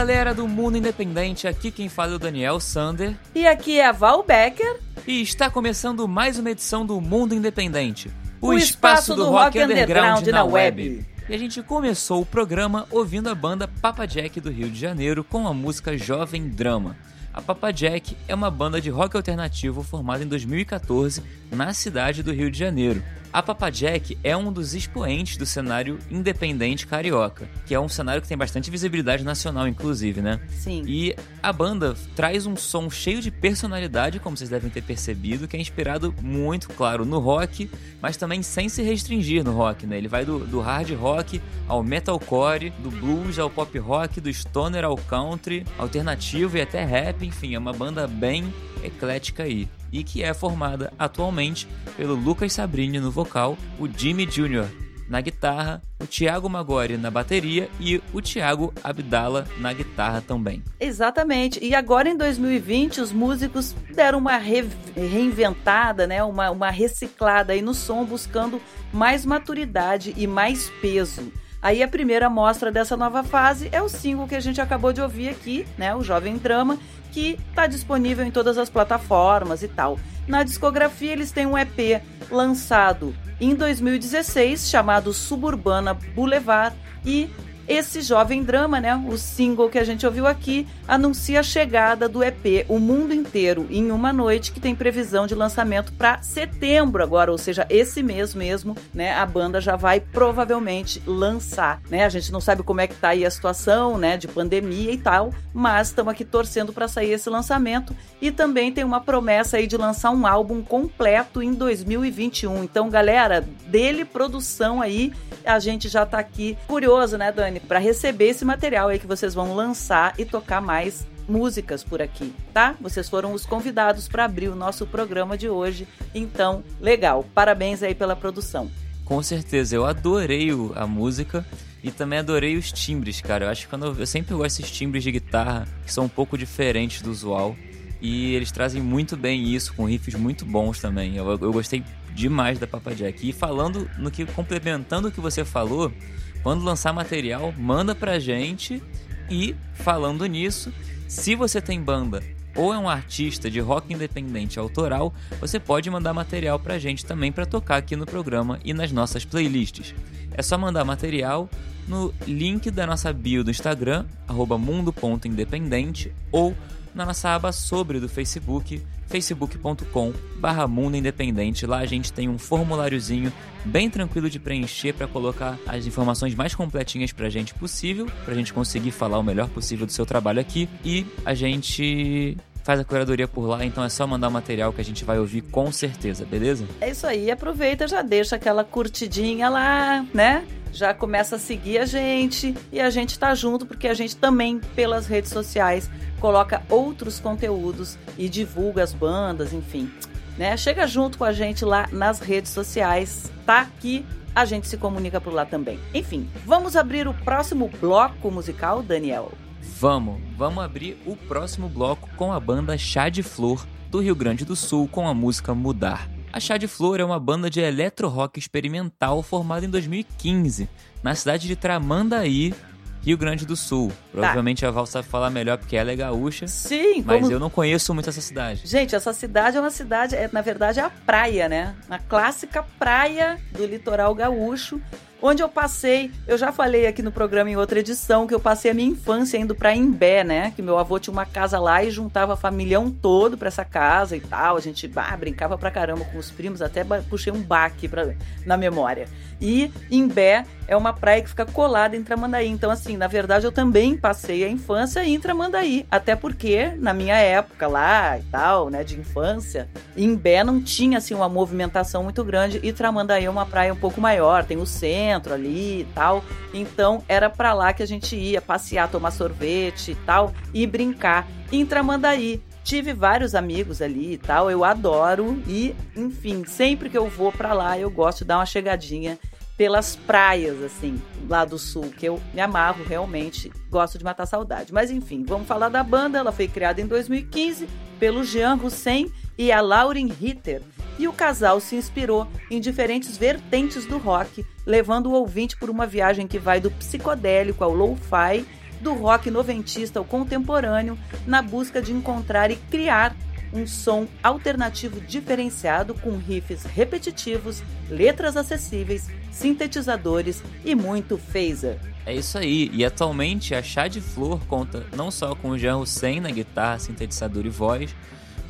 Galera do Mundo Independente, aqui quem fala é o Daniel Sander. E aqui é a Val Becker. E está começando mais uma edição do Mundo Independente, o, o espaço, espaço, do, do rock, rock underground, underground na web. web. E a gente começou o programa ouvindo a banda Papa Jack do Rio de Janeiro com a música Jovem Drama. A Papa Jack é uma banda de rock alternativo formada em 2014 na cidade do Rio de Janeiro. A Papa Jack é um dos expoentes do cenário independente carioca, que é um cenário que tem bastante visibilidade nacional, inclusive, né? Sim. E a banda traz um som cheio de personalidade, como vocês devem ter percebido, que é inspirado muito, claro, no rock, mas também sem se restringir no rock, né? Ele vai do, do hard rock ao metalcore, do blues ao pop rock, do stoner ao country, alternativo e até rap, enfim, é uma banda bem eclética aí e que é formada atualmente pelo Lucas Sabrini no vocal, o Jimmy Jr. na guitarra, o Thiago Magori na bateria e o Thiago Abdala na guitarra também. Exatamente. E agora em 2020 os músicos deram uma re reinventada, né? Uma, uma reciclada aí no som, buscando mais maturidade e mais peso. Aí a primeira amostra dessa nova fase é o single que a gente acabou de ouvir aqui, né? O Jovem Drama, que está disponível em todas as plataformas e tal. Na discografia eles têm um EP lançado em 2016 chamado Suburbana Boulevard e esse jovem drama, né, o single que a gente ouviu aqui, anuncia a chegada do EP O Mundo Inteiro em uma noite, que tem previsão de lançamento para setembro agora, ou seja, esse mês mesmo, né, a banda já vai provavelmente lançar, né? A gente não sabe como é que tá aí a situação, né, de pandemia e tal, mas estamos aqui torcendo para sair esse lançamento e também tem uma promessa aí de lançar um álbum completo em 2021. Então, galera, dele produção aí, a gente já tá aqui curioso, né, Dani? Para receber esse material aí que vocês vão lançar e tocar mais músicas por aqui, tá? Vocês foram os convidados para abrir o nosso programa de hoje. Então, legal. Parabéns aí pela produção. Com certeza, eu adorei a música e também adorei os timbres, cara. Eu acho que quando eu, eu sempre gosto desses timbres de guitarra que são um pouco diferentes do usual. E eles trazem muito bem isso, com riffs muito bons também. Eu, eu gostei demais da Papa Jack. E falando no que, complementando o que você falou, quando lançar material, manda pra gente. E falando nisso, se você tem banda ou é um artista de rock independente autoral, você pode mandar material pra gente também para tocar aqui no programa e nas nossas playlists. É só mandar material no link da nossa bio do Instagram, mundo.independente, ou na nossa aba sobre do Facebook, facebook.com barra Mundo Independente. Lá a gente tem um formuláriozinho bem tranquilo de preencher para colocar as informações mais completinhas pra gente possível, pra gente conseguir falar o melhor possível do seu trabalho aqui e a gente faz a curadoria por lá, então é só mandar o material que a gente vai ouvir com certeza, beleza? É isso aí, aproveita, já deixa aquela curtidinha lá, né? Já começa a seguir a gente e a gente tá junto porque a gente também pelas redes sociais coloca outros conteúdos e divulga as bandas, enfim. Né? Chega junto com a gente lá nas redes sociais, tá? Que a gente se comunica por lá também. Enfim, vamos abrir o próximo bloco musical, Daniel. Vamos, vamos abrir o próximo bloco com a banda Chá de Flor do Rio Grande do Sul com a música Mudar. A Chá de Flor é uma banda de eletro-rock experimental formada em 2015 na cidade de Tramandaí, Rio Grande do Sul. Tá. Provavelmente tá. a Val sabe falar melhor porque ela é gaúcha. Sim, mas como... eu não conheço muito essa cidade. Gente, essa cidade é uma cidade, é, na verdade é a praia, né? A clássica praia do litoral gaúcho onde eu passei, eu já falei aqui no programa em outra edição, que eu passei a minha infância indo para Imbé, né? Que meu avô tinha uma casa lá e juntava a família todo para essa casa e tal. A gente bah, brincava pra caramba com os primos, até puxei um baque pra, na memória. E Imbé é uma praia que fica colada em Tramandaí. Então, assim, na verdade, eu também passei a infância em Tramandaí. Até porque, na minha época lá e tal, né, de infância, Imbé não tinha, assim, uma movimentação muito grande e Tramandaí é uma praia um pouco maior, tem o centro centro ali e tal. Então era para lá que a gente ia passear, tomar sorvete e tal e brincar. Em Tramandaí, tive vários amigos ali e tal, eu adoro e, enfim, sempre que eu vou para lá eu gosto de dar uma chegadinha pelas praias, assim, lá do sul, que eu me amarro realmente, gosto de matar saudade. Mas enfim, vamos falar da banda. Ela foi criada em 2015 pelo Jean Hussein e a Lauren Ritter. E o casal se inspirou em diferentes vertentes do rock, levando o ouvinte por uma viagem que vai do psicodélico ao lo-fi, do rock noventista ao contemporâneo, na busca de encontrar e criar um som alternativo diferenciado com riffs repetitivos, letras acessíveis, sintetizadores e muito phaser. É isso aí, e atualmente a Chá de Flor conta não só com o Jean Hussein na guitarra, sintetizador e voz,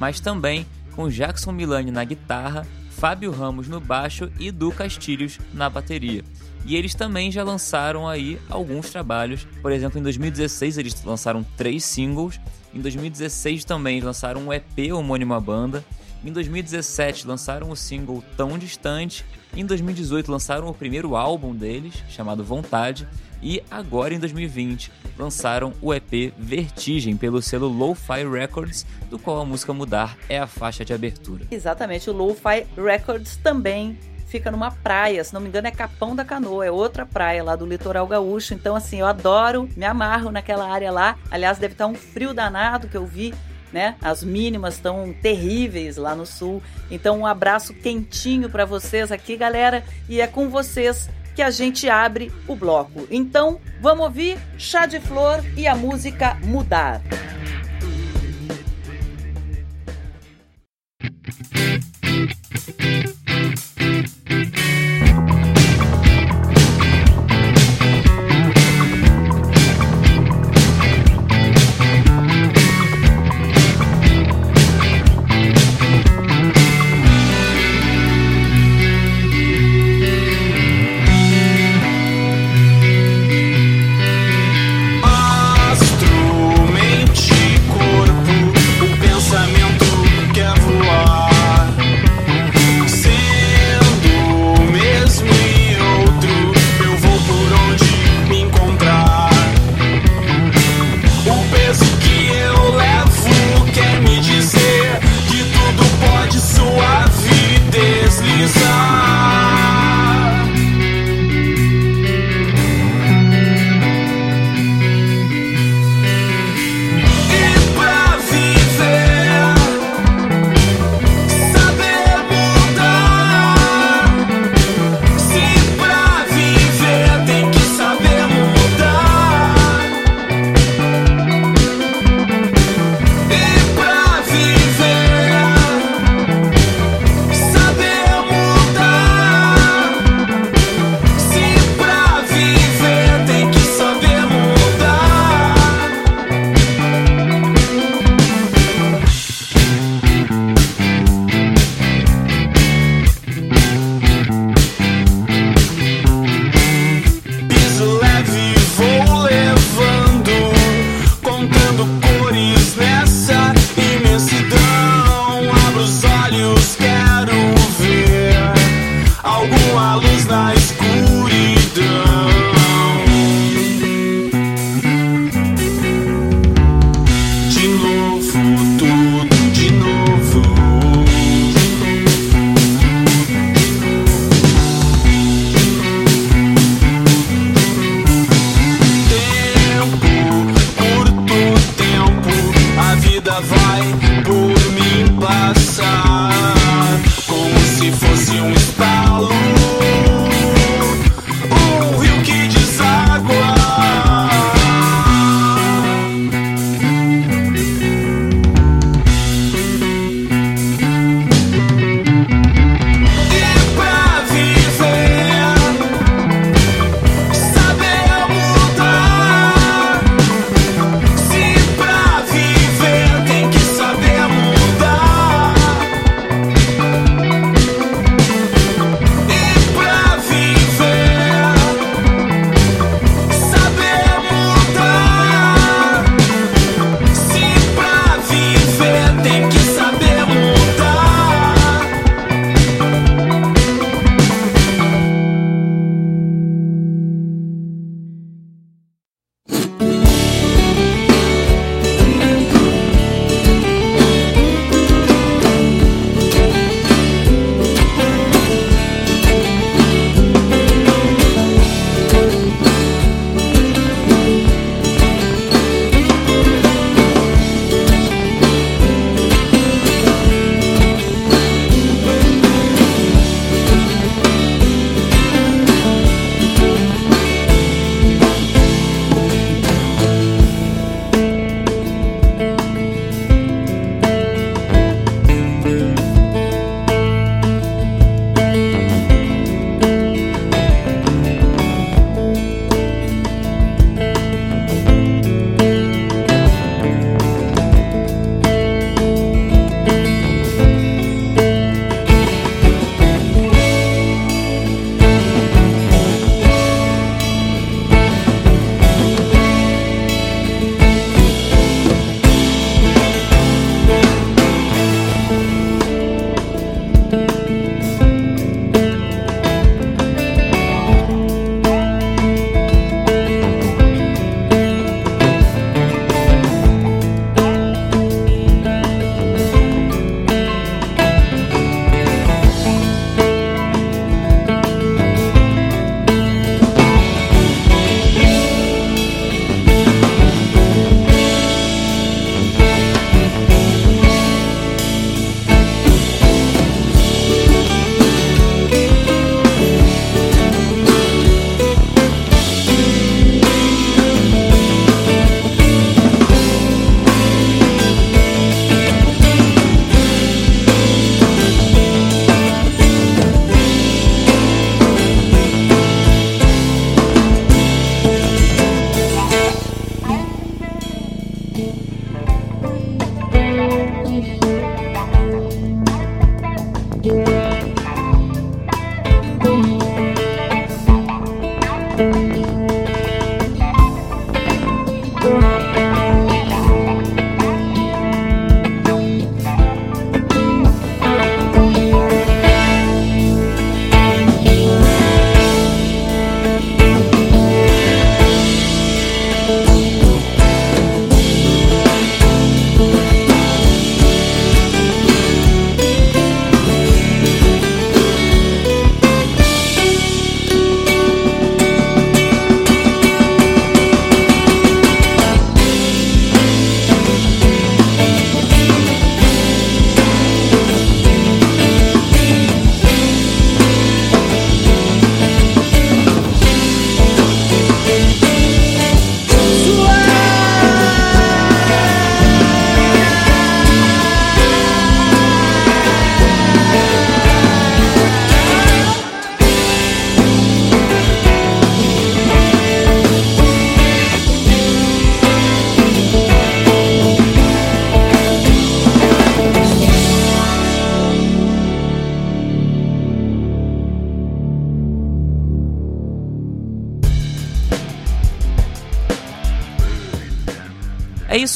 mas também com Jackson Milani na guitarra, Fábio Ramos no baixo e Du Castilhos na bateria. E eles também já lançaram aí alguns trabalhos. Por exemplo, em 2016 eles lançaram três singles. Em 2016 também lançaram um EP homônimo à banda. Em 2017 lançaram o single Tão Distante. Em 2018 lançaram o primeiro álbum deles, chamado Vontade. E agora em 2020 lançaram o EP Vertigem pelo selo Lo-Fi Records, do qual a música Mudar é a faixa de abertura. Exatamente, o Lo-Fi Records também fica numa praia, se não me engano é Capão da Canoa, é outra praia lá do litoral gaúcho. Então, assim, eu adoro, me amarro naquela área lá. Aliás, deve estar um frio danado que eu vi né? As mínimas estão terríveis lá no sul. Então, um abraço quentinho para vocês aqui, galera, e é com vocês que a gente abre o bloco. Então, vamos ouvir Chá de Flor e a música Mudar.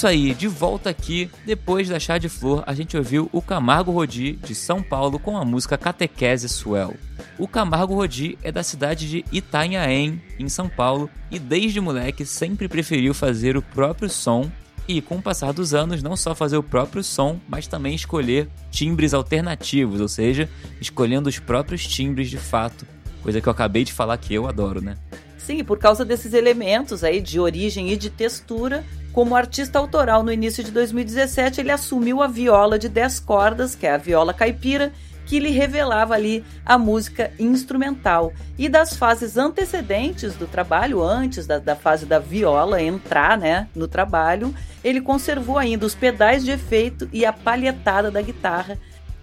Isso aí, de volta aqui. Depois da Chá de Flor, a gente ouviu o Camargo Rodi de São Paulo com a música Catequese Swell. O Camargo Rodi é da cidade de Itanhaém, em São Paulo, e desde moleque sempre preferiu fazer o próprio som e, com o passar dos anos, não só fazer o próprio som, mas também escolher timbres alternativos, ou seja, escolhendo os próprios timbres de fato, coisa que eu acabei de falar que eu adoro, né? Sim, por causa desses elementos aí de origem e de textura, como artista autoral no início de 2017, ele assumiu a viola de 10 cordas, que é a viola caipira, que lhe revelava ali a música instrumental. E das fases antecedentes do trabalho, antes da, da fase da viola entrar né, no trabalho, ele conservou ainda os pedais de efeito e a palhetada da guitarra.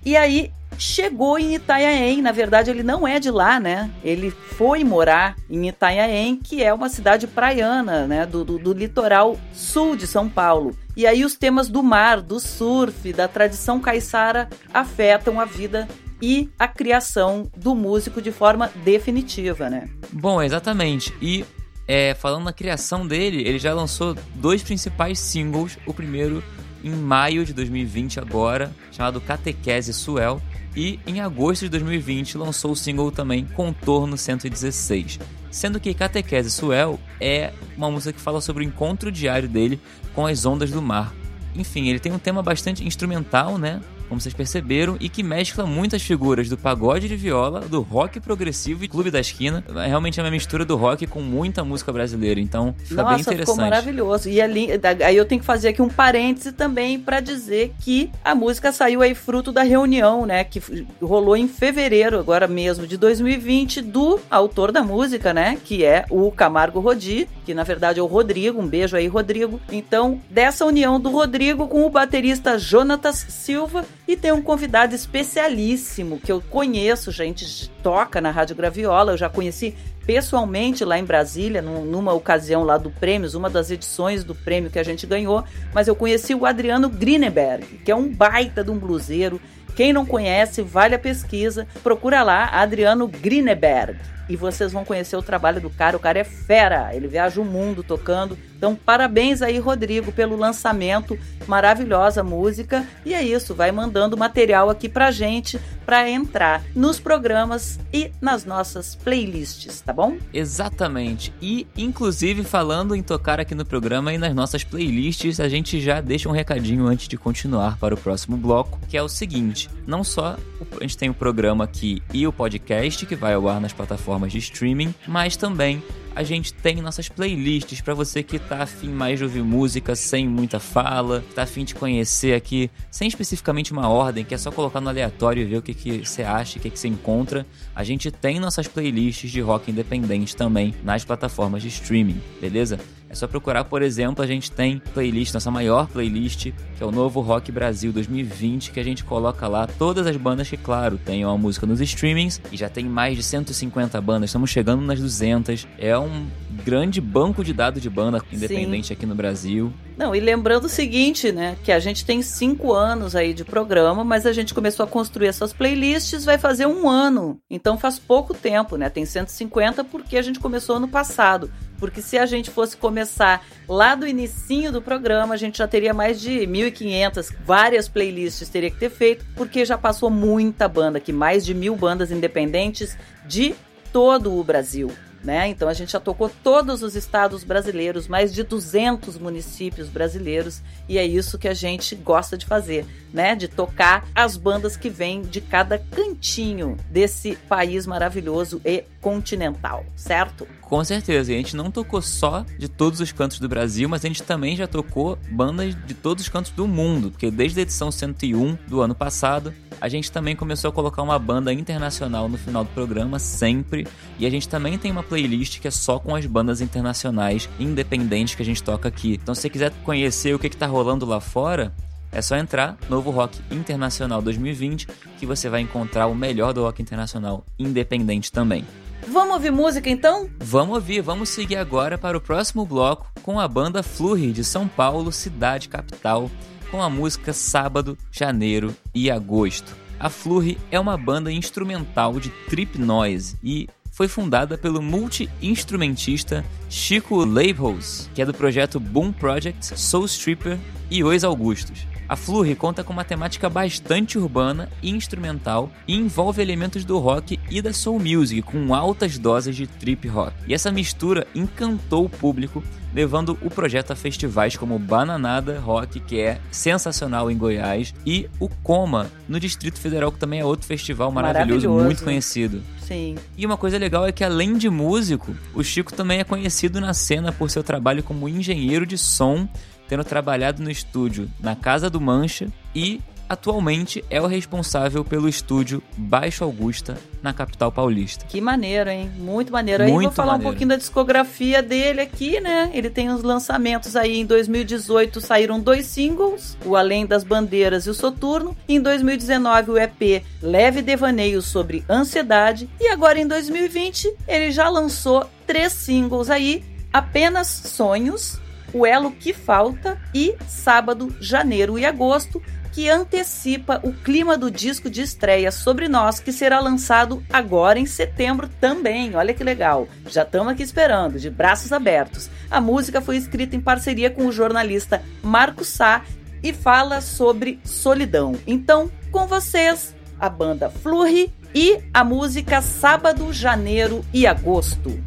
E aí chegou em Itanhaém. Na verdade, ele não é de lá, né? Ele foi morar em Itanhaém, que é uma cidade praiana, né? Do, do, do, litoral sul de São Paulo. E aí os temas do mar, do surf, da tradição caiçara afetam a vida e a criação do músico de forma definitiva, né? Bom, exatamente. E é, falando na criação dele, ele já lançou dois principais singles. O primeiro em maio de 2020 agora, chamado Catequese Suel, e em agosto de 2020 lançou o single também Contorno 116. Sendo que Catequese Suel é uma música que fala sobre o encontro diário dele com as ondas do mar. Enfim, ele tem um tema bastante instrumental, né? Como vocês perceberam, e que mescla muitas figuras do pagode de viola, do rock progressivo e clube da esquina. Realmente é uma mistura do rock com muita música brasileira, então fica Nossa, bem interessante. ficou maravilhoso. E ali, aí eu tenho que fazer aqui um parêntese também para dizer que a música saiu aí fruto da reunião, né, que rolou em fevereiro agora mesmo de 2020 do autor da música, né, que é o Camargo Rodi, que na verdade é o Rodrigo. Um beijo aí, Rodrigo. Então, dessa união do Rodrigo com o baterista Jonatas Silva e tem um convidado especialíssimo que eu conheço, gente, toca na Rádio Graviola, eu já conheci pessoalmente lá em Brasília, numa ocasião lá do Prêmios, uma das edições do prêmio que a gente ganhou, mas eu conheci o Adriano Grineberg, que é um baita de um bluseiro. Quem não conhece, vale a pesquisa. Procura lá, Adriano Grineberg e vocês vão conhecer o trabalho do cara. O cara é fera, ele viaja o mundo tocando. Então, parabéns aí, Rodrigo, pelo lançamento. Maravilhosa música. E é isso, vai mandando material aqui pra gente para entrar nos programas e nas nossas playlists, tá bom? Exatamente. E, inclusive, falando em tocar aqui no programa e nas nossas playlists, a gente já deixa um recadinho antes de continuar para o próximo bloco, que é o seguinte: não só a gente tem o programa aqui e o podcast que vai ao ar nas plataformas de streaming, mas também a gente tem nossas playlists para você que tá afim mais de ouvir música sem muita fala, tá afim de conhecer aqui, sem especificamente uma ordem, que é só colocar no aleatório e ver o que, que você acha, o que, que você encontra. A gente tem nossas playlists de rock independente também nas plataformas de streaming, beleza? É só procurar, por exemplo, a gente tem playlist, nossa maior playlist, que é o Novo Rock Brasil 2020, que a gente coloca lá todas as bandas que, claro, tem uma música nos streamings e já tem mais de 150 bandas, estamos chegando nas 200. É um grande banco de dados de banda independente Sim. aqui no Brasil. Não, e lembrando o seguinte, né, que a gente tem cinco anos aí de programa, mas a gente começou a construir essas playlists, vai fazer um ano. Então faz pouco tempo, né? Tem 150 porque a gente começou ano passado. Porque se a gente fosse começar lá do inicinho do programa, a gente já teria mais de 1.500, várias playlists teria que ter feito, porque já passou muita banda aqui, mais de mil bandas independentes de todo o Brasil né? Então a gente já tocou todos os estados brasileiros, mais de 200 municípios brasileiros, e é isso que a gente gosta de fazer, né? De tocar as bandas que vêm de cada cantinho desse país maravilhoso e continental, certo? Com certeza, e a gente não tocou só de todos os cantos do Brasil, mas a gente também já tocou bandas de todos os cantos do mundo, porque desde a edição 101 do ano passado, a gente também começou a colocar uma banda internacional no final do programa, sempre, e a gente também tem uma playlist que é só com as bandas internacionais independentes que a gente toca aqui. Então, se você quiser conhecer o que está rolando lá fora, é só entrar Novo Rock Internacional 2020 que você vai encontrar o melhor do rock internacional independente também. Vamos ouvir música então? Vamos ouvir, vamos seguir agora para o próximo bloco com a banda Flurry de São Paulo, cidade capital, com a música Sábado, Janeiro e Agosto. A Flurry é uma banda instrumental de trip noise e foi fundada pelo multi-instrumentista Chico Leibholz, que é do projeto Boom Project, Soul Stripper e Os Augustos. A Flurry conta com uma temática bastante urbana e instrumental e envolve elementos do rock e da soul music com altas doses de trip rock. E essa mistura encantou o público, levando o projeto a festivais como Bananada Rock, que é sensacional em Goiás, e o Coma, no Distrito Federal, que também é outro festival maravilhoso, maravilhoso. muito conhecido. Sim. E uma coisa legal é que além de músico, o Chico também é conhecido na cena por seu trabalho como engenheiro de som tendo trabalhado no estúdio na Casa do Mancha e atualmente é o responsável pelo estúdio Baixo Augusta, na capital paulista. Que maneiro, hein? Muito maneiro. Muito aí vou falar maneiro. um pouquinho da discografia dele aqui, né? Ele tem os lançamentos aí em 2018 saíram dois singles, o Além das Bandeiras e o Soturno. Em 2019 o EP Leve Devaneio sobre Ansiedade e agora em 2020 ele já lançou três singles aí, Apenas Sonhos, o Elo que Falta e Sábado, Janeiro e Agosto, que antecipa o clima do disco de estreia Sobre Nós, que será lançado agora em setembro também. Olha que legal. Já estamos aqui esperando, de braços abertos. A música foi escrita em parceria com o jornalista Marco Sá e fala sobre solidão. Então, com vocês, a banda Flurry e a música Sábado, Janeiro e Agosto.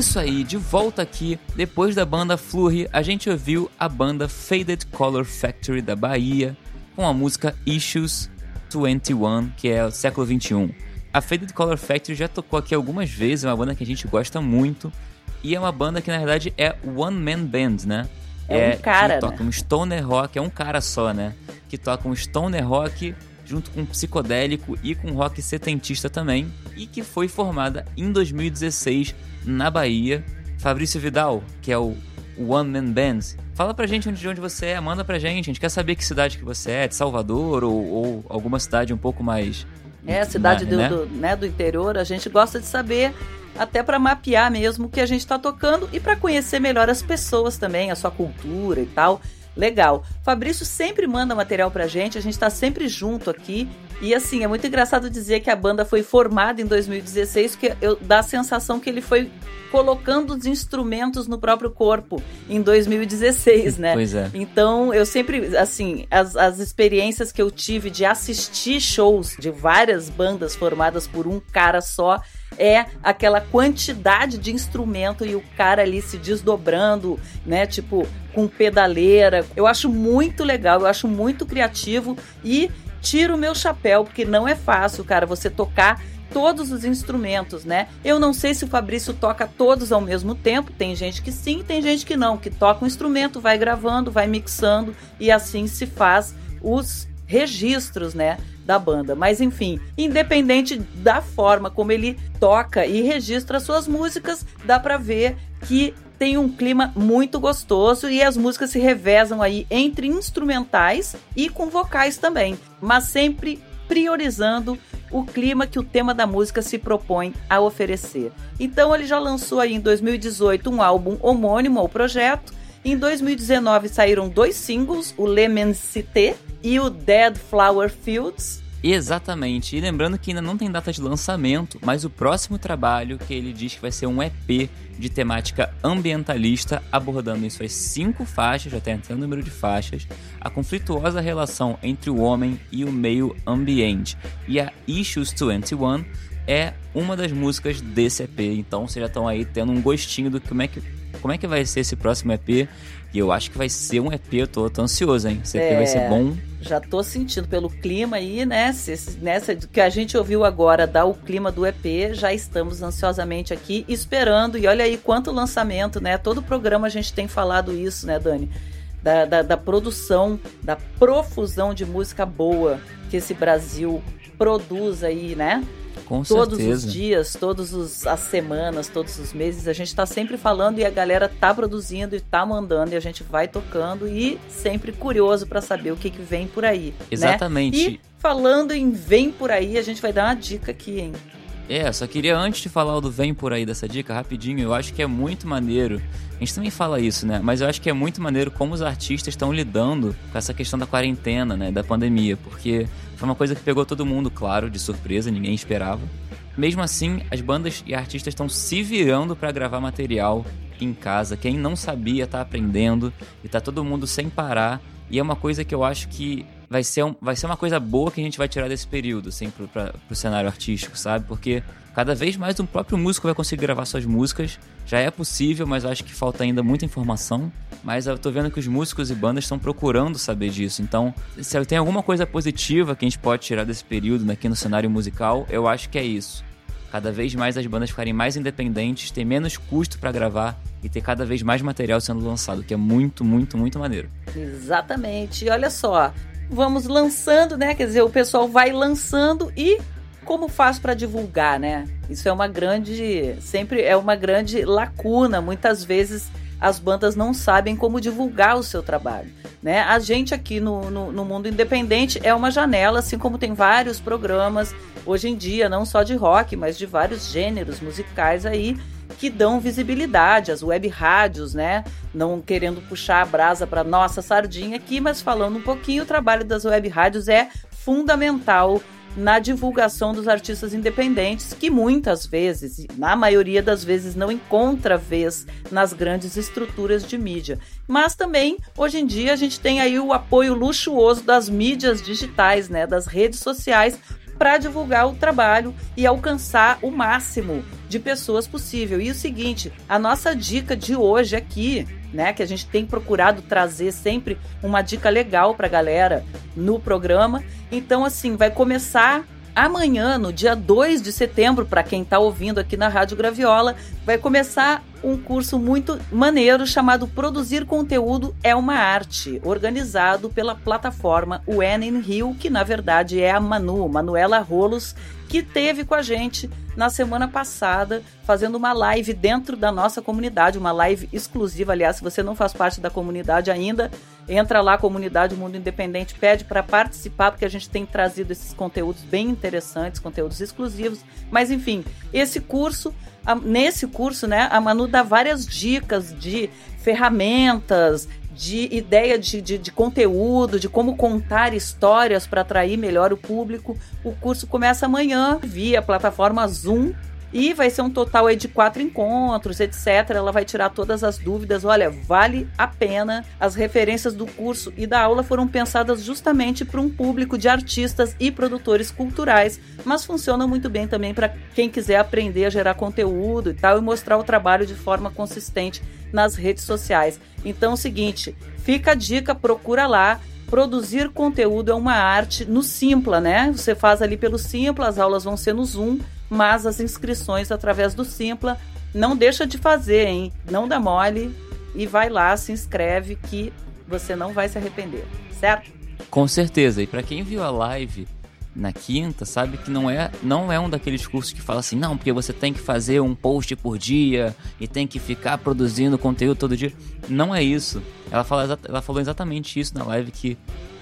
Isso aí, de volta aqui, depois da banda Flurry, a gente ouviu a banda Faded Color Factory da Bahia, com a música Issues 21, que é o século 21. A Faded Color Factory já tocou aqui algumas vezes, é uma banda que a gente gosta muito, e é uma banda que na verdade é One Man Band, né? É, é um cara, que toca né? um stoner rock, é um cara só, né? Que toca um stoner rock junto com um psicodélico e com rock setentista também, e que foi formada em 2016 na Bahia. Fabrício Vidal, que é o One Man Band, fala pra gente de onde você é, manda pra gente, a gente quer saber que cidade que você é, de Salvador ou, ou alguma cidade um pouco mais... É, cidade do, né? Do, né, do interior, a gente gosta de saber até para mapear mesmo o que a gente está tocando e para conhecer melhor as pessoas também, a sua cultura e tal. Legal. Fabrício sempre manda material pra gente, a gente tá sempre junto aqui. E assim, é muito engraçado dizer que a banda foi formada em 2016, porque eu, dá a sensação que ele foi colocando os instrumentos no próprio corpo em 2016, né? Pois é. Então, eu sempre, assim, as, as experiências que eu tive de assistir shows de várias bandas formadas por um cara só é aquela quantidade de instrumento e o cara ali se desdobrando, né? Tipo, com pedaleira. Eu acho muito legal, eu acho muito criativo e tiro o meu chapéu, porque não é fácil, cara, você tocar todos os instrumentos, né? Eu não sei se o Fabrício toca todos ao mesmo tempo, tem gente que sim, tem gente que não, que toca um instrumento, vai gravando, vai mixando e assim se faz os registros, né, da banda. Mas enfim, independente da forma como ele toca e registra suas músicas, dá para ver que tem um clima muito gostoso e as músicas se revezam aí entre instrumentais e com vocais também, mas sempre priorizando o clima que o tema da música se propõe a oferecer. Então ele já lançou aí em 2018 um álbum homônimo ao projeto. Em 2019 saíram dois singles, o L'Immensité e o Dead Flower Fields, Exatamente. E lembrando que ainda não tem data de lançamento, mas o próximo trabalho que ele diz que vai ser um EP de temática ambientalista, abordando em suas cinco faixas, já tem até o número de faixas, a conflituosa relação entre o homem e o meio ambiente. E a Issues 21 é uma das músicas desse EP. Então vocês já estão aí tendo um gostinho do como é que, como é que vai ser esse próximo EP. E eu acho que vai ser um EP, eu tô, tô ansioso, hein? Esse EP é, vai ser bom. Já tô sentindo pelo clima aí, né? Se, nessa que a gente ouviu agora dar o clima do EP, já estamos ansiosamente aqui esperando. E olha aí quanto lançamento, né? Todo programa a gente tem falado isso, né, Dani? Da, da, da produção, da profusão de música boa que esse Brasil produz aí, né? Com todos certeza. os dias, todas as semanas, todos os meses, a gente está sempre falando e a galera tá produzindo e tá mandando e a gente vai tocando e sempre curioso para saber o que, que vem por aí. Exatamente. Né? E falando em vem por aí, a gente vai dar uma dica aqui, hein? É, só queria antes de falar o do Vem Por Aí dessa dica, rapidinho, eu acho que é muito maneiro. A gente também fala isso, né? Mas eu acho que é muito maneiro como os artistas estão lidando com essa questão da quarentena, né? Da pandemia, porque foi uma coisa que pegou todo mundo, claro, de surpresa, ninguém esperava. Mesmo assim, as bandas e artistas estão se virando para gravar material em casa. Quem não sabia tá aprendendo e tá todo mundo sem parar. E é uma coisa que eu acho que vai ser, um, vai ser uma coisa boa que a gente vai tirar desse período, assim, pro, pra, pro cenário artístico, sabe? Porque cada vez mais um próprio músico vai conseguir gravar suas músicas. Já é possível, mas acho que falta ainda muita informação. Mas eu tô vendo que os músicos e bandas estão procurando saber disso. Então, se tem alguma coisa positiva que a gente pode tirar desse período aqui no cenário musical, eu acho que é isso. Cada vez mais as bandas ficarem mais independentes, ter menos custo para gravar e ter cada vez mais material sendo lançado, que é muito, muito, muito maneiro. Exatamente. E olha só, vamos lançando, né? Quer dizer, o pessoal vai lançando e como faz para divulgar, né? Isso é uma grande, sempre é uma grande lacuna. Muitas vezes as bandas não sabem como divulgar o seu trabalho, né? A gente aqui no, no, no mundo independente é uma janela, assim como tem vários programas hoje em dia, não só de rock, mas de vários gêneros musicais aí que dão visibilidade, as web rádios, né? Não querendo puxar a brasa para nossa sardinha aqui, mas falando um pouquinho, o trabalho das web rádios é fundamental na divulgação dos artistas independentes, que muitas vezes, na maioria das vezes, não encontra vez nas grandes estruturas de mídia. Mas também, hoje em dia, a gente tem aí o apoio luxuoso das mídias digitais, né, das redes sociais, para divulgar o trabalho e alcançar o máximo de pessoas possível. E o seguinte, a nossa dica de hoje aqui, né, que a gente tem procurado trazer sempre uma dica legal para a galera no programa. Então assim, vai começar amanhã, no dia 2 de setembro, para quem está ouvindo aqui na Rádio Graviola, vai começar um curso muito maneiro chamado Produzir Conteúdo é uma Arte, organizado pela plataforma When in Rio, que na verdade é a Manu, Manuela Rolos, que teve com a gente na semana passada, fazendo uma live dentro da nossa comunidade, uma live exclusiva. Aliás, se você não faz parte da comunidade ainda, entra lá, comunidade Mundo Independente, pede para participar, porque a gente tem trazido esses conteúdos bem interessantes, conteúdos exclusivos. Mas enfim, esse curso nesse curso, né, a Manu dá várias dicas de ferramentas, de ideia de, de, de, conteúdo, de como contar histórias para atrair melhor o público. O curso começa amanhã via plataforma Zoom e vai ser um total aí de quatro encontros, etc. Ela vai tirar todas as dúvidas. Olha, vale a pena. As referências do curso e da aula foram pensadas justamente para um público de artistas e produtores culturais, mas funcionam muito bem também para quem quiser aprender a gerar conteúdo e tal e mostrar o trabalho de forma consistente nas redes sociais. Então, é o seguinte, fica a dica, procura lá. Produzir conteúdo é uma arte no Simpla, né? Você faz ali pelo Simpla, as aulas vão ser no Zoom mas as inscrições através do Simpla não deixa de fazer, hein? Não dá mole e vai lá, se inscreve que você não vai se arrepender, certo? Com certeza. E para quem viu a live na quinta, sabe que não é, não é um daqueles cursos que fala assim, não, porque você tem que fazer um post por dia e tem que ficar produzindo conteúdo todo dia. Não é isso. Ela, fala, ela falou exatamente isso na live que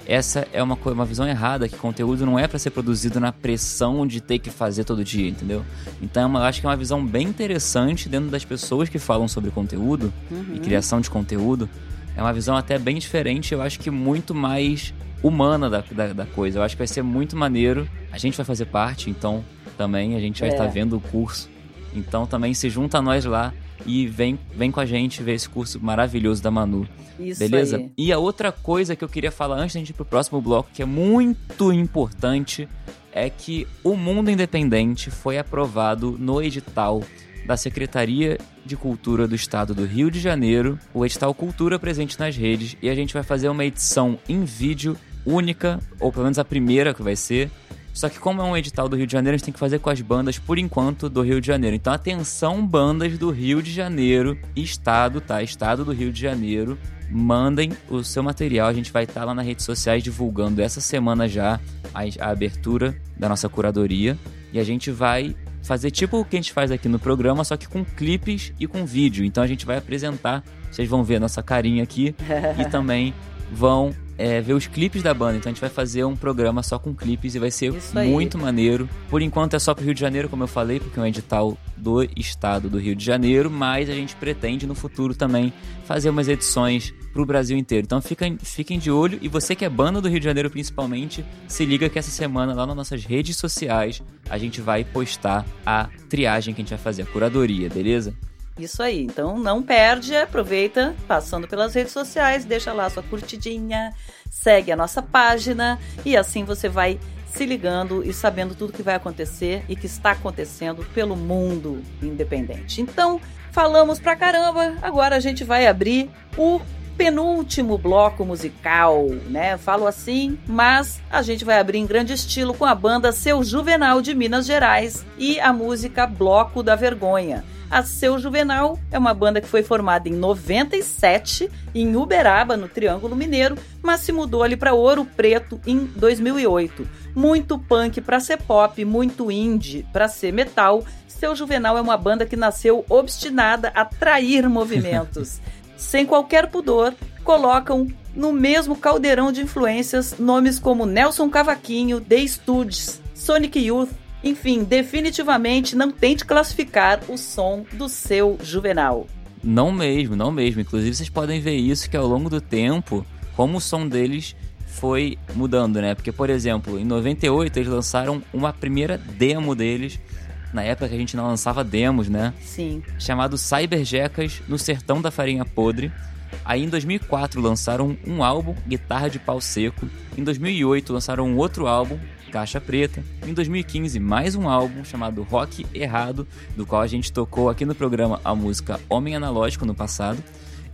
essa é uma, uma visão errada, que conteúdo não é para ser produzido na pressão de ter que fazer todo dia, entendeu? Então eu acho que é uma visão bem interessante dentro das pessoas que falam sobre conteúdo uhum. e criação de conteúdo. É uma visão até bem diferente, eu acho que muito mais humana da, da, da coisa. Eu acho que vai ser muito maneiro. A gente vai fazer parte, então também a gente vai é. estar vendo o curso. Então também se junta a nós lá e vem, vem com a gente ver esse curso maravilhoso da Manu. Isso Beleza? Aí. E a outra coisa que eu queria falar antes da gente ir pro próximo bloco, que é muito importante, é que o Mundo Independente foi aprovado no edital da Secretaria de Cultura do Estado do Rio de Janeiro, o edital Cultura Presente nas Redes, e a gente vai fazer uma edição em vídeo única, ou pelo menos a primeira que vai ser, só que como é um edital do Rio de Janeiro, a gente tem que fazer com as bandas, por enquanto, do Rio de Janeiro. Então, atenção, bandas do Rio de Janeiro, estado, tá? Estado do Rio de Janeiro. Mandem o seu material. A gente vai estar tá lá nas redes sociais divulgando essa semana já a, a abertura da nossa curadoria. E a gente vai fazer tipo o que a gente faz aqui no programa, só que com clipes e com vídeo. Então a gente vai apresentar, vocês vão ver a nossa carinha aqui e também vão é, ver os clipes da banda. Então a gente vai fazer um programa só com clipes e vai ser muito maneiro. Por enquanto é só pro Rio de Janeiro, como eu falei, porque é um edital do estado do Rio de Janeiro, mas a gente pretende no futuro também fazer umas edições pro Brasil inteiro. Então fiquem, fiquem de olho e você que é banda do Rio de Janeiro principalmente, se liga que essa semana lá nas nossas redes sociais a gente vai postar a triagem que a gente vai fazer, a curadoria, beleza? Isso aí. Então não perde, aproveita passando pelas redes sociais, deixa lá sua curtidinha, segue a nossa página e assim você vai se ligando e sabendo tudo que vai acontecer e que está acontecendo pelo mundo independente. Então, falamos pra caramba, agora a gente vai abrir o penúltimo bloco musical, né? Falo assim, mas a gente vai abrir em grande estilo com a banda Seu Juvenal de Minas Gerais e a música Bloco da Vergonha. A Seu Juvenal é uma banda que foi formada em 97 em Uberaba, no Triângulo Mineiro, mas se mudou ali para Ouro Preto em 2008. Muito punk para ser pop, muito indie para ser metal. Seu Juvenal é uma banda que nasceu obstinada a trair movimentos. Sem qualquer pudor, colocam no mesmo caldeirão de influências nomes como Nelson Cavaquinho, The Studs, Sonic Youth, enfim, definitivamente não tente classificar o som do seu Juvenal. Não mesmo, não mesmo. Inclusive vocês podem ver isso que ao longo do tempo, como o som deles foi mudando, né? Porque, por exemplo, em 98 eles lançaram uma primeira demo deles, na época que a gente não lançava demos, né? Sim. Chamado Cyberjecas no Sertão da Farinha Podre. Aí em 2004 lançaram um álbum, Guitarra de Pau Seco. Em 2008 lançaram outro álbum, Caixa Preta. Em 2015, mais um álbum chamado Rock Errado, do qual a gente tocou aqui no programa a música Homem Analógico no passado.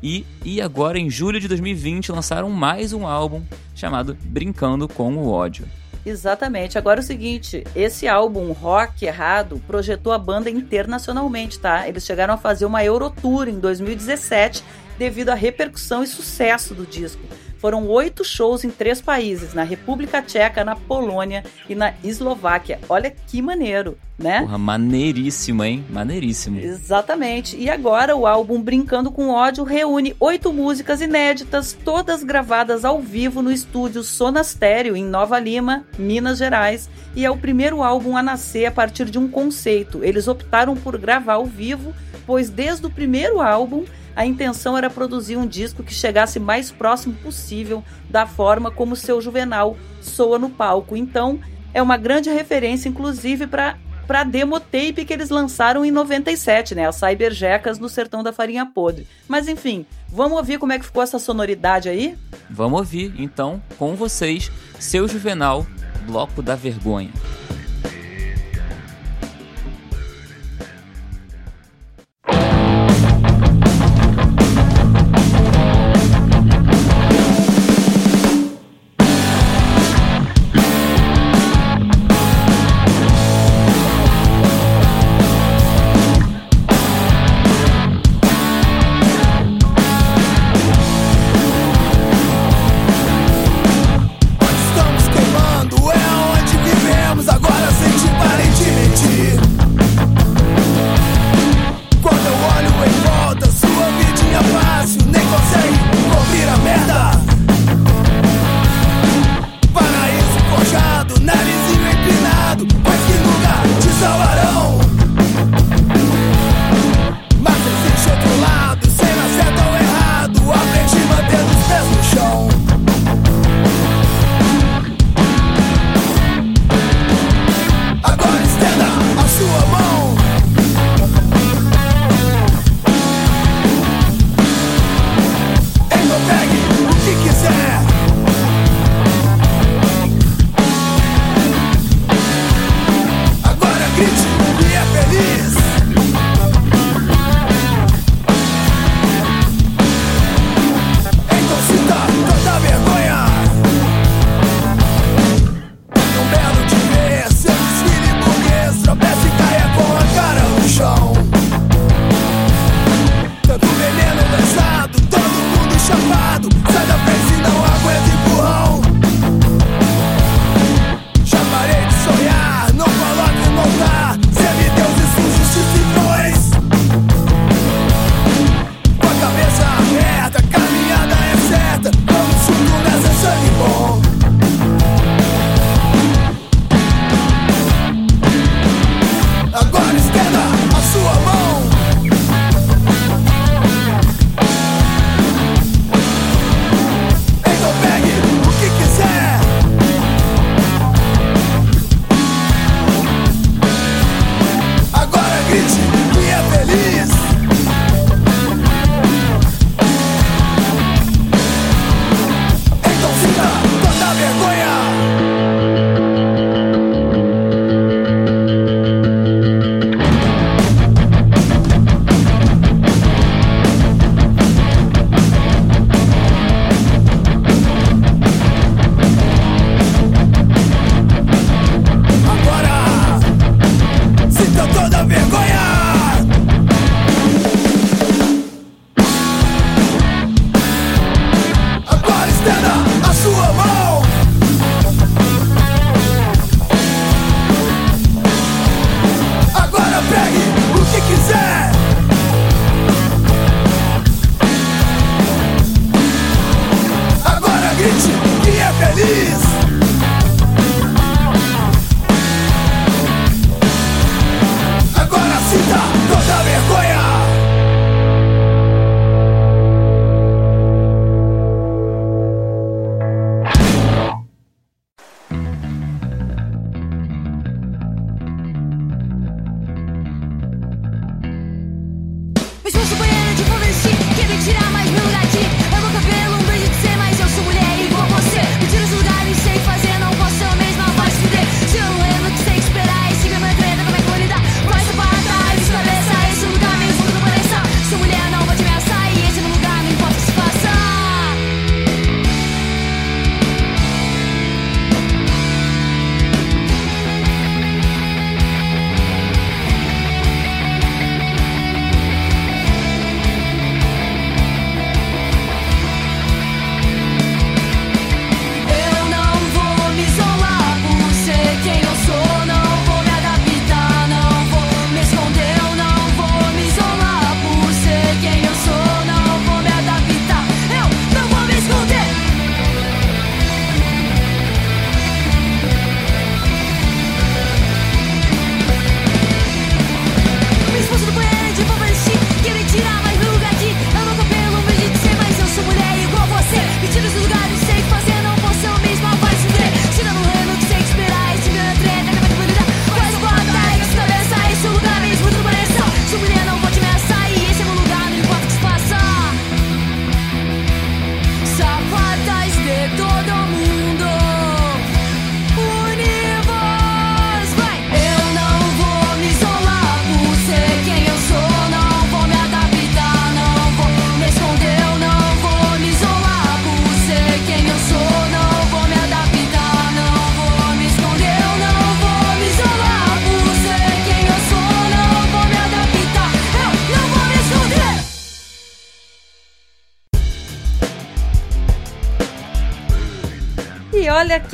E, e agora, em julho de 2020, lançaram mais um álbum chamado Brincando com o Ódio. Exatamente. Agora é o seguinte, esse álbum Rock Errado projetou a banda internacionalmente, tá? Eles chegaram a fazer uma Eurotour em 2017 devido à repercussão e sucesso do disco. Foram oito shows em três países: na República Tcheca, na Polônia e na Eslováquia. Olha que maneiro, né? Porra, maneiríssimo, hein? Maneiríssimo. Exatamente. E agora o álbum Brincando com Ódio reúne oito músicas inéditas, todas gravadas ao vivo no estúdio Sonastério, em Nova Lima, Minas Gerais. E é o primeiro álbum a nascer a partir de um conceito. Eles optaram por gravar ao vivo, pois desde o primeiro álbum a intenção era produzir um disco que chegasse mais próximo possível da forma como seu Juvenal soa no palco. Então, é uma grande referência, inclusive, para para a demo tape que eles lançaram em 97, né? As Cyberjecas no Sertão da Farinha Podre. Mas enfim, vamos ouvir como é que ficou essa sonoridade aí? Vamos ouvir, então, com vocês, seu Juvenal, Bloco da Vergonha.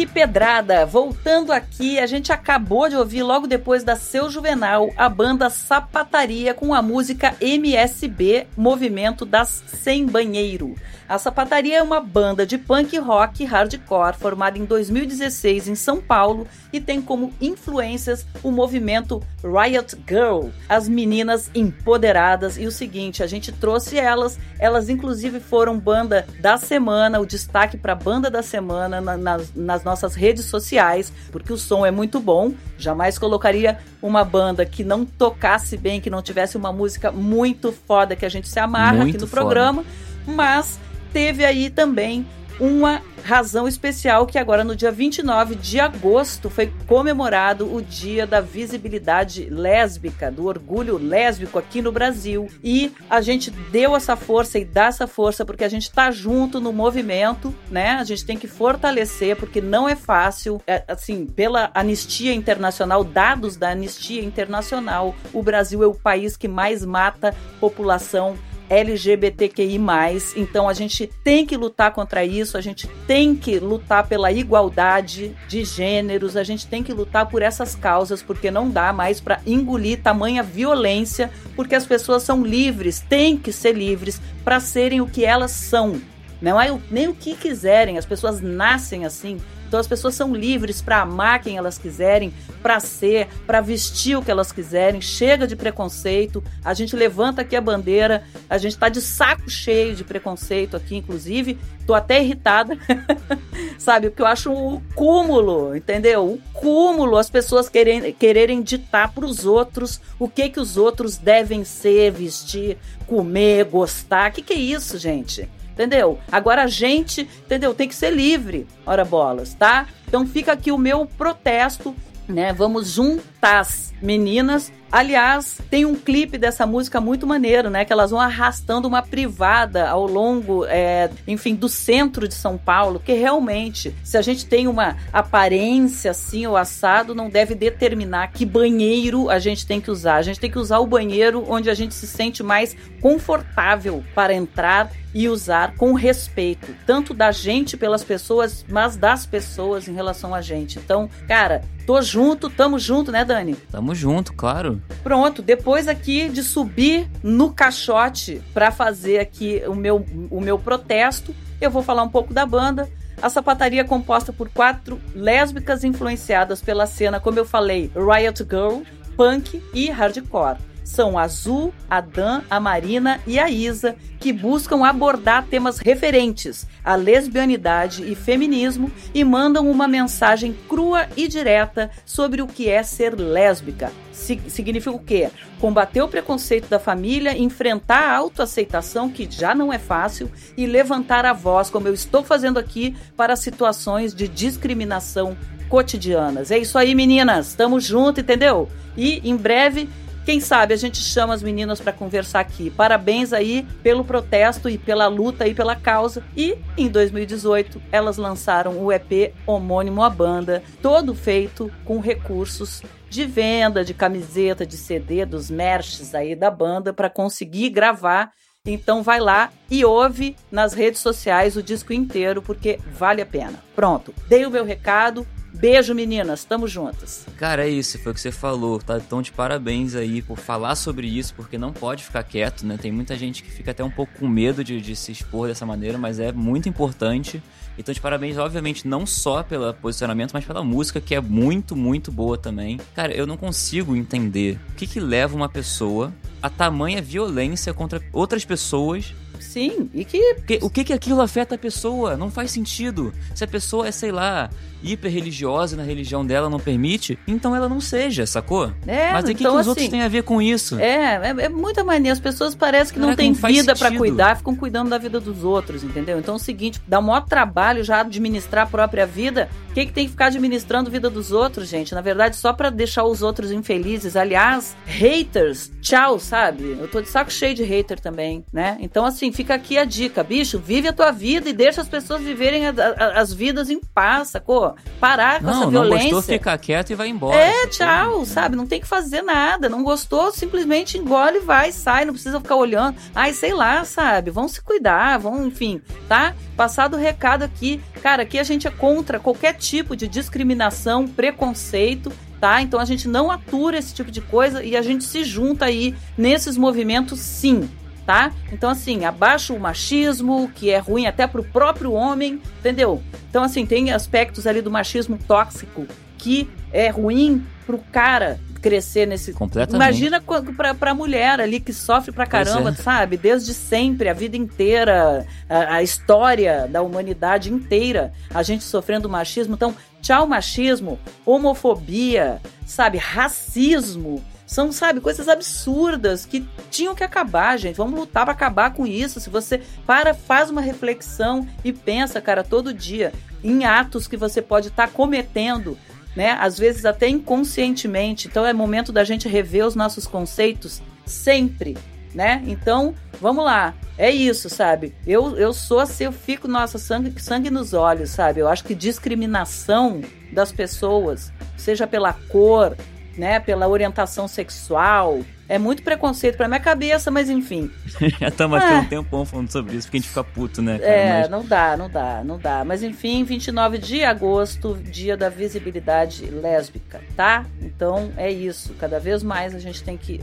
Que pedrada! Voltando aqui, a gente acabou de ouvir logo depois da Seu Juvenal a banda Sapataria com a música MSB Movimento das Sem Banheiro. A Sapataria é uma banda de punk rock hardcore formada em 2016 em São Paulo e tem como influências o movimento Riot Girl, as meninas empoderadas. E o seguinte, a gente trouxe elas, elas inclusive foram banda da semana, o destaque para banda da semana na, nas, nas nossas redes sociais, porque o som é muito bom. Jamais colocaria uma banda que não tocasse bem, que não tivesse uma música muito foda que a gente se amarra muito aqui no foda. programa, mas teve aí também uma razão especial que agora no dia 29 de agosto foi comemorado o Dia da Visibilidade Lésbica, do orgulho lésbico aqui no Brasil. E a gente deu essa força e dá essa força porque a gente está junto no movimento, né? A gente tem que fortalecer porque não é fácil, é, assim, pela Anistia Internacional, dados da Anistia Internacional, o Brasil é o país que mais mata população LGBTQI+. Então a gente tem que lutar contra isso, a gente tem que lutar pela igualdade de gêneros, a gente tem que lutar por essas causas, porque não dá mais para engolir tamanha violência, porque as pessoas são livres, têm que ser livres para serem o que elas são. Não é nem o que quiserem, as pessoas nascem assim. Então as pessoas são livres para amar quem elas quiserem, para ser, para vestir o que elas quiserem. Chega de preconceito. A gente levanta aqui a bandeira. A gente está de saco cheio de preconceito aqui, inclusive. Tô até irritada, sabe? Porque eu acho o cúmulo, entendeu? O cúmulo, as pessoas querem, quererem ditar para os outros o que que os outros devem ser, vestir, comer, gostar. O que que é isso, gente? Entendeu? Agora a gente, entendeu? Tem que ser livre, ora bolas, tá? Então fica aqui o meu protesto, né? Vamos juntar as meninas Aliás, tem um clipe dessa música muito maneiro, né? Que elas vão arrastando uma privada ao longo, é, enfim, do centro de São Paulo, que realmente, se a gente tem uma aparência assim, o assado não deve determinar que banheiro a gente tem que usar. A gente tem que usar o banheiro onde a gente se sente mais confortável para entrar e usar com respeito, tanto da gente pelas pessoas, mas das pessoas em relação a gente. Então, cara, tô junto, tamo junto, né, Dani? Tamo junto, claro. Pronto, depois aqui de subir no caixote para fazer aqui o meu, o meu protesto, eu vou falar um pouco da banda. A sapataria é composta por quatro lésbicas influenciadas pela cena, como eu falei, Riot Girl, punk e hardcore são a Azul, a Dan, a Marina e a Isa, que buscam abordar temas referentes à lesbianidade e feminismo e mandam uma mensagem crua e direta sobre o que é ser lésbica. Significa o quê? Combater o preconceito da família, enfrentar a autoaceitação, que já não é fácil, e levantar a voz, como eu estou fazendo aqui, para situações de discriminação cotidianas. É isso aí, meninas. Tamo junto, entendeu? E em breve quem sabe a gente chama as meninas para conversar aqui. Parabéns aí pelo protesto e pela luta e pela causa. E em 2018 elas lançaram o EP homônimo à banda, todo feito com recursos de venda de camiseta, de CD, dos merches aí da banda para conseguir gravar. Então vai lá e ouve nas redes sociais o disco inteiro porque vale a pena. Pronto, dei o meu recado. Beijo, meninas. Tamo juntas. Cara, é isso. Foi o que você falou. Tá? Então, de parabéns aí por falar sobre isso, porque não pode ficar quieto, né? Tem muita gente que fica até um pouco com medo de, de se expor dessa maneira, mas é muito importante. Então, de parabéns, obviamente, não só pelo posicionamento, mas pela música, que é muito, muito boa também. Cara, eu não consigo entender o que, que leva uma pessoa a tamanha violência contra outras pessoas Sim, e que. Porque, o que que aquilo afeta a pessoa? Não faz sentido. Se a pessoa é, sei lá, hiper religiosa e na religião dela não permite, então ela não seja, sacou? É, Mas o que, então, que os assim, outros têm a ver com isso? É, é, é muita mania. As pessoas parecem que Caraca, não têm vida para cuidar, ficam cuidando da vida dos outros, entendeu? Então é o seguinte, dá o maior trabalho já administrar a própria vida. O que, tem que ficar administrando a vida dos outros, gente? Na verdade, só para deixar os outros infelizes. Aliás, haters, tchau, sabe? Eu tô de saco cheio de hater também, né? Então, assim, fica aqui a dica, bicho, vive a tua vida e deixa as pessoas viverem a, a, as vidas em paz, sacou? Parar com não, essa violência. Não gostou, fica quieto e vai embora. É, tchau, sabe? Não tem que fazer nada. Não gostou, simplesmente engole, vai, sai, não precisa ficar olhando. Ai, sei lá, sabe? Vão se cuidar, vão, enfim, tá? Passado o recado aqui. Cara, aqui a gente é contra qualquer tipo de discriminação, preconceito tá? Então a gente não atura esse tipo de coisa e a gente se junta aí nesses movimentos sim, tá? Então assim, abaixa o machismo, que é ruim até pro próprio homem, entendeu? Então assim, tem aspectos ali do machismo tóxico que é ruim pro cara crescer nesse. Completamente. Imagina pra, pra mulher ali que sofre pra caramba, é. sabe? Desde sempre, a vida inteira, a, a, história da humanidade inteira, a gente sofrendo machismo. Então, tchau machismo, homofobia, sabe? Racismo. São, sabe, coisas absurdas que tinham que acabar, gente. Vamos lutar para acabar com isso. Se você para, faz uma reflexão e pensa, cara, todo dia em atos que você pode estar tá cometendo né? Às vezes até inconscientemente. Então é momento da gente rever os nossos conceitos sempre, né? Então, vamos lá. É isso, sabe? Eu, eu sou assim, eu fico, nossa, sangue, sangue nos olhos, sabe? Eu acho que discriminação das pessoas, seja pela cor, né, pela orientação sexual. É muito preconceito pra minha cabeça, mas enfim. Já estamos aqui um tempão falando sobre isso, porque a gente fica puto, né? Cara? É, mas... não dá, não dá, não dá. Mas enfim, 29 de agosto, dia da visibilidade lésbica, tá? Então é isso. Cada vez mais a gente tem que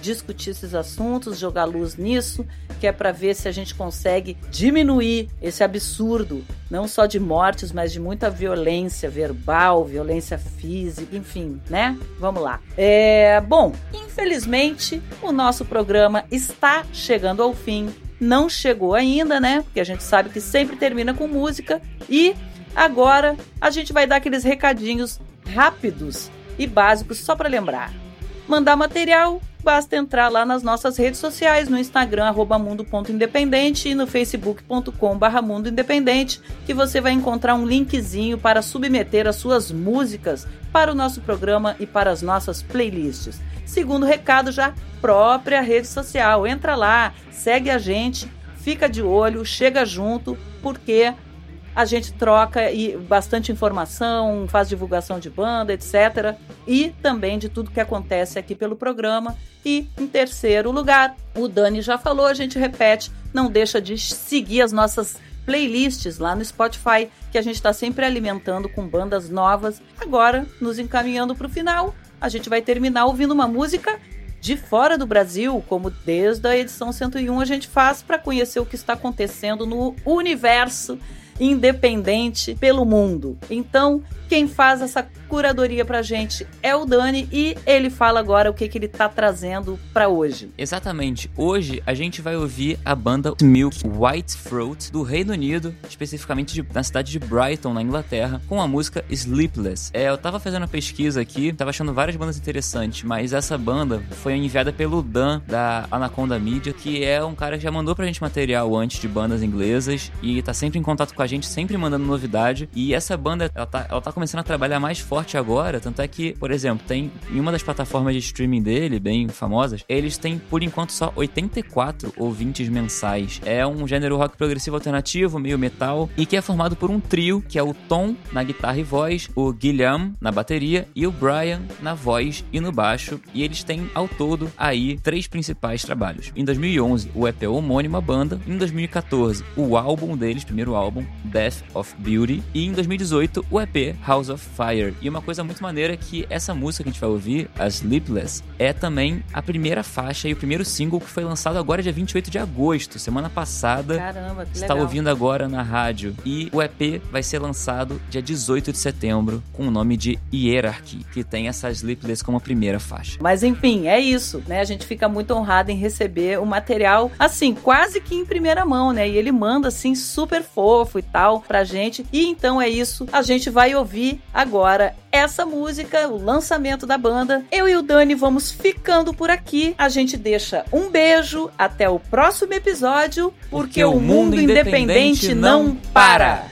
discutir esses assuntos, jogar luz nisso, que é para ver se a gente consegue diminuir esse absurdo, não só de mortes, mas de muita violência verbal, violência física, enfim, né? Vamos lá. É, bom, infelizmente o nosso programa está chegando ao fim. Não chegou ainda, né? Porque a gente sabe que sempre termina com música e agora a gente vai dar aqueles recadinhos rápidos e básicos só para lembrar. Mandar material basta entrar lá nas nossas redes sociais, no Instagram, arroba mundo.independente e no facebook.com barra mundo independente, que você vai encontrar um linkzinho para submeter as suas músicas para o nosso programa e para as nossas playlists. Segundo recado, já própria rede social. Entra lá, segue a gente, fica de olho, chega junto, porque a gente troca e bastante informação, faz divulgação de banda, etc. E também de tudo que acontece aqui pelo programa. E em terceiro lugar, o Dani já falou, a gente repete, não deixa de seguir as nossas playlists lá no Spotify, que a gente está sempre alimentando com bandas novas. Agora, nos encaminhando para o final, a gente vai terminar ouvindo uma música de fora do Brasil, como desde a edição 101 a gente faz para conhecer o que está acontecendo no universo independente pelo mundo. Então, quem faz essa curadoria pra gente é o Dani e ele fala agora o que, que ele tá trazendo para hoje. Exatamente. Hoje a gente vai ouvir a banda Milk White Throat do Reino Unido, especificamente de, na cidade de Brighton, na Inglaterra, com a música Sleepless. É, eu tava fazendo uma pesquisa aqui, tava achando várias bandas interessantes, mas essa banda foi enviada pelo Dan da Anaconda Media, que é um cara que já mandou pra gente material antes de bandas inglesas e tá sempre em contato com a gente, sempre mandando novidade. E essa banda, ela tá, ela tá começando a trabalhar mais forte agora, tanto é que, por exemplo, tem em uma das plataformas de streaming dele, bem famosas, eles têm por enquanto só 84 ouvintes mensais. É um gênero rock progressivo alternativo, meio metal, e que é formado por um trio, que é o Tom na guitarra e voz, o Guilherme na bateria e o Brian na voz e no baixo, e eles têm ao todo aí três principais trabalhos. Em 2011, o EP homônimo à banda, em 2014, o álbum deles, primeiro álbum, Death of Beauty, e em 2018, o EP House of Fire. E uma coisa muito maneira é que essa música que a gente vai ouvir, a Sleepless, é também a primeira faixa e o primeiro single que foi lançado agora dia 28 de agosto, semana passada. Caramba, que Está ouvindo agora na rádio. E o EP vai ser lançado dia 18 de setembro com o nome de Hierarchy, que tem essa Sleepless como a primeira faixa. Mas enfim, é isso, né? A gente fica muito honrado em receber o material assim, quase que em primeira mão, né? E ele manda assim super fofo e tal pra gente. E então é isso, a gente vai ouvir agora essa música, o lançamento da banda. Eu e o Dani vamos ficando por aqui. A gente deixa um beijo, até o próximo episódio, porque, porque o mundo, mundo independente, independente não para.